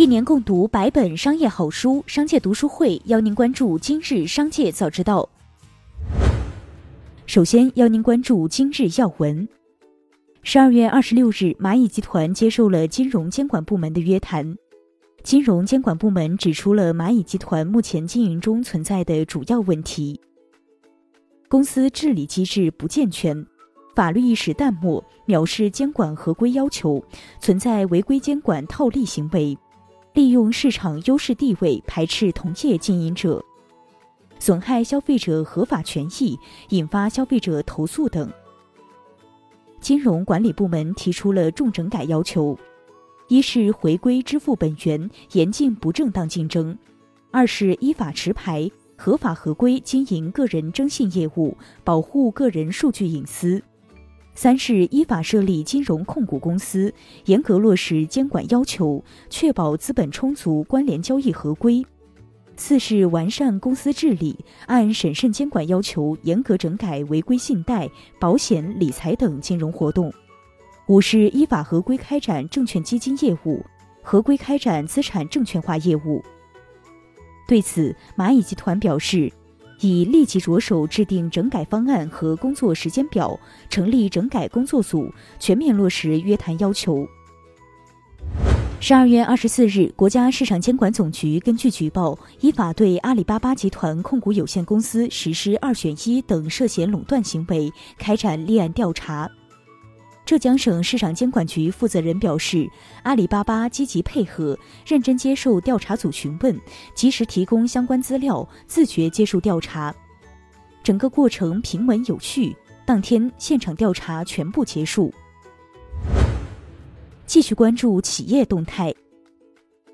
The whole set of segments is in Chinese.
一年共读百本商业好书，商界读书会邀您关注今日商界早知道。首先邀您关注今日要闻。十二月二十六日，蚂蚁集团接受了金融监管部门的约谈。金融监管部门指出了蚂蚁集团目前经营中存在的主要问题：公司治理机制不健全，法律意识淡漠，藐视监管合规要求，存在违规监管套利行为，利用市场优势地位排斥同业经营者，损害消费者合法权益，引发消费者投诉等。金融管理部门提出了重整改要求：一是回归支付本源，严禁不正当竞争；二是依法持牌，合法合规经营个人征信业务，保护个人数据隐私；三是依法设立金融控股公司，严格落实监管要求，确保资本充足，关联交易合规。四是完善公司治理，按审慎监管要求，严格整改违规信贷、保险、理财等金融活动。五是依法合规开展证券基金业务，合规开展资产证券化业务。对此，蚂蚁集团表示，已立即着手制定整改方案和工作时间表，成立整改工作组，全面落实约谈要求。十二月二十四日，国家市场监管总局根据举报，依法对阿里巴巴集团控股有限公司实施“二选一”等涉嫌垄断行为，开展立案调查。浙江省市场监管局负责人表示，阿里巴巴积极配合，认真接受调查组询问，及时提供相关资料，自觉接受调查，整个过程平稳有序。当天现场调查全部结束。继续关注企业动态。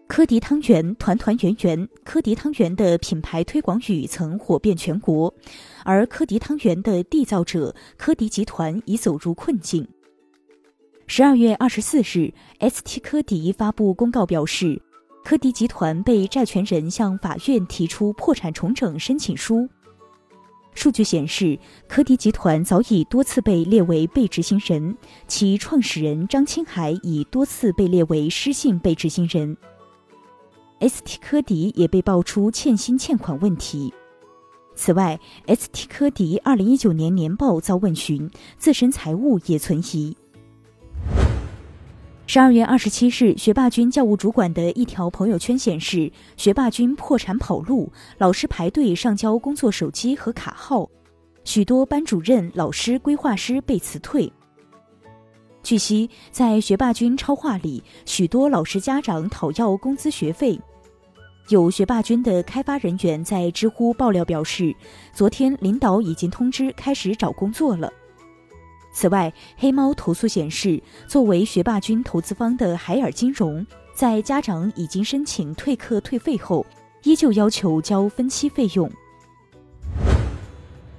科迪汤圆团团圆圆，科迪汤圆的品牌推广语曾火遍全国，而科迪汤圆的缔造者科迪集团已走入困境。十二月二十四日，ST 科迪发布公告表示，科迪集团被债权人向法院提出破产重整申请书。数据显示，科迪集团早已多次被列为被执行人，其创始人张青海已多次被列为失信被执行人。ST 科迪也被爆出欠薪欠款问题。此外，ST 科迪二零一九年年报遭问询，自身财务也存疑。十二月二十七日，学霸君教务主管的一条朋友圈显示，学霸君破产跑路，老师排队上交工作手机和卡号，许多班主任、老师、规划师被辞退。据悉，在学霸君超话里，许多老师家长讨要工资学费。有学霸君的开发人员在知乎爆料表示，昨天领导已经通知开始找工作了。此外，黑猫投诉显示，作为学霸君投资方的海尔金融，在家长已经申请退课退费后，依旧要求交分期费用。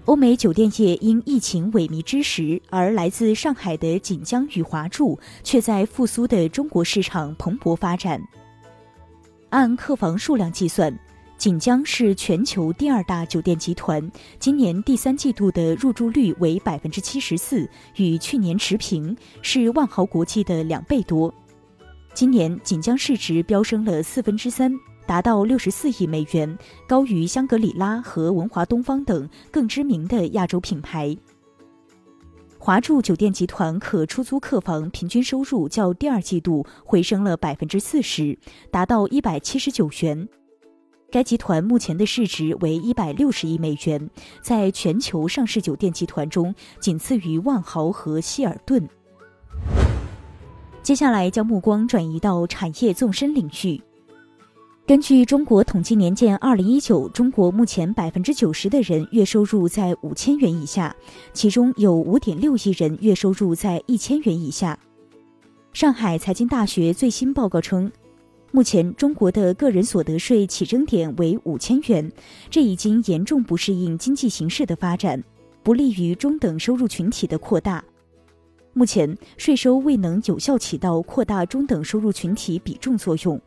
欧美酒店业因疫情萎靡之时，而来自上海的锦江与华住却在复苏的中国市场蓬勃发展。按客房数量计算。锦江是全球第二大酒店集团，今年第三季度的入住率为百分之七十四，与去年持平，是万豪国际的两倍多。今年锦江市值飙升了四分之三，达到六十四亿美元，高于香格里拉和文华东方等更知名的亚洲品牌。华住酒店集团可出租客房平均收入较第二季度回升了百分之四十，达到一百七十九元。该集团目前的市值为一百六十亿美元，在全球上市酒店集团中仅次于万豪和希尔顿。接下来将目光转移到产业纵深领域。根据中国统计年鉴二零一九，中国目前百分之九十的人月收入在五千元以下，其中有五点六亿人月收入在一千元以下。上海财经大学最新报告称。目前，中国的个人所得税起征点为五千元，这已经严重不适应经济形势的发展，不利于中等收入群体的扩大。目前，税收未能有效起到扩大中等收入群体比重作用，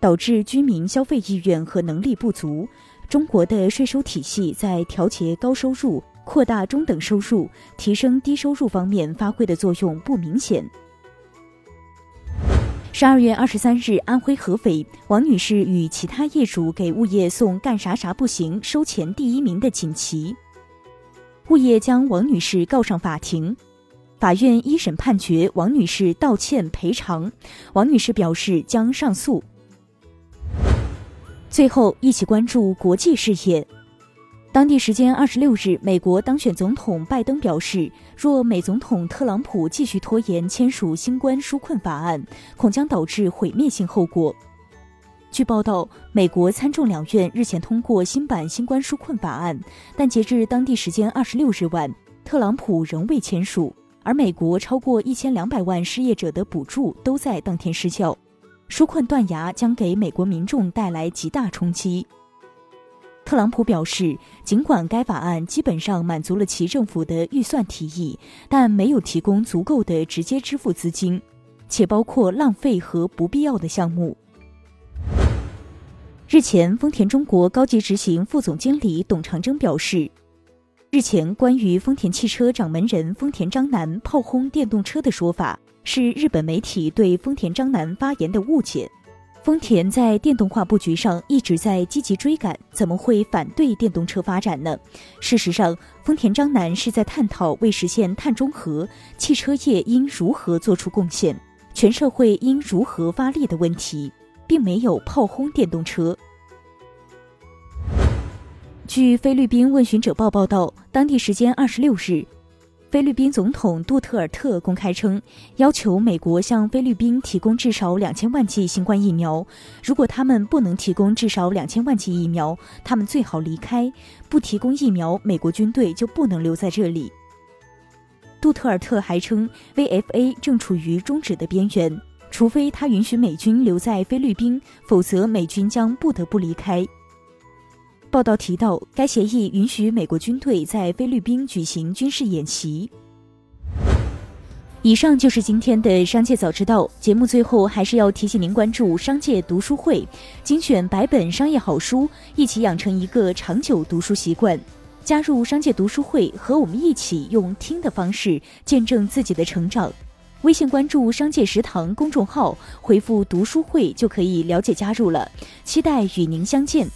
导致居民消费意愿和能力不足。中国的税收体系在调节高收入、扩大中等收入、提升低收入方面发挥的作用不明显。十二月二十三日，安徽合肥王女士与其他业主给物业送“干啥啥不行，收钱第一名”的锦旗，物业将王女士告上法庭。法院一审判决王女士道歉赔偿，王女士表示将上诉。最后，一起关注国际事业。当地时间二十六日，美国当选总统拜登表示，若美总统特朗普继续拖延签署新冠纾困法案，恐将导致毁灭性后果。据报道，美国参众两院日前通过新版新冠纾困法案，但截至当地时间二十六日晚，特朗普仍未签署，而美国超过一千两百万失业者的补助都在当天失效，纾困断崖将给美国民众带来极大冲击。特朗普表示，尽管该法案基本上满足了其政府的预算提议，但没有提供足够的直接支付资金，且包括浪费和不必要的项目。日前，丰田中国高级执行副总经理董长征表示，日前关于丰田汽车掌门人丰田章男炮轰电动车的说法，是日本媒体对丰田章男发言的误解。丰田在电动化布局上一直在积极追赶，怎么会反对电动车发展呢？事实上，丰田章男是在探讨为实现碳中和，汽车业应如何做出贡献，全社会应如何发力的问题，并没有炮轰电动车。据菲律宾问询者报报道，当地时间二十六日。菲律宾总统杜特尔特公开称，要求美国向菲律宾提供至少两千万剂新冠疫苗。如果他们不能提供至少两千万剂疫苗，他们最好离开。不提供疫苗，美国军队就不能留在这里。杜特尔特还称，VFA 正处于终止的边缘，除非他允许美军留在菲律宾，否则美军将不得不离开。报道提到，该协议允许美国军队在菲律宾举行军事演习。以上就是今天的商界早知道节目。最后，还是要提醒您关注商界读书会，精选百本商业好书，一起养成一个长久读书习惯。加入商界读书会，和我们一起用听的方式见证自己的成长。微信关注“商界食堂”公众号，回复“读书会”就可以了解加入了。期待与您相见。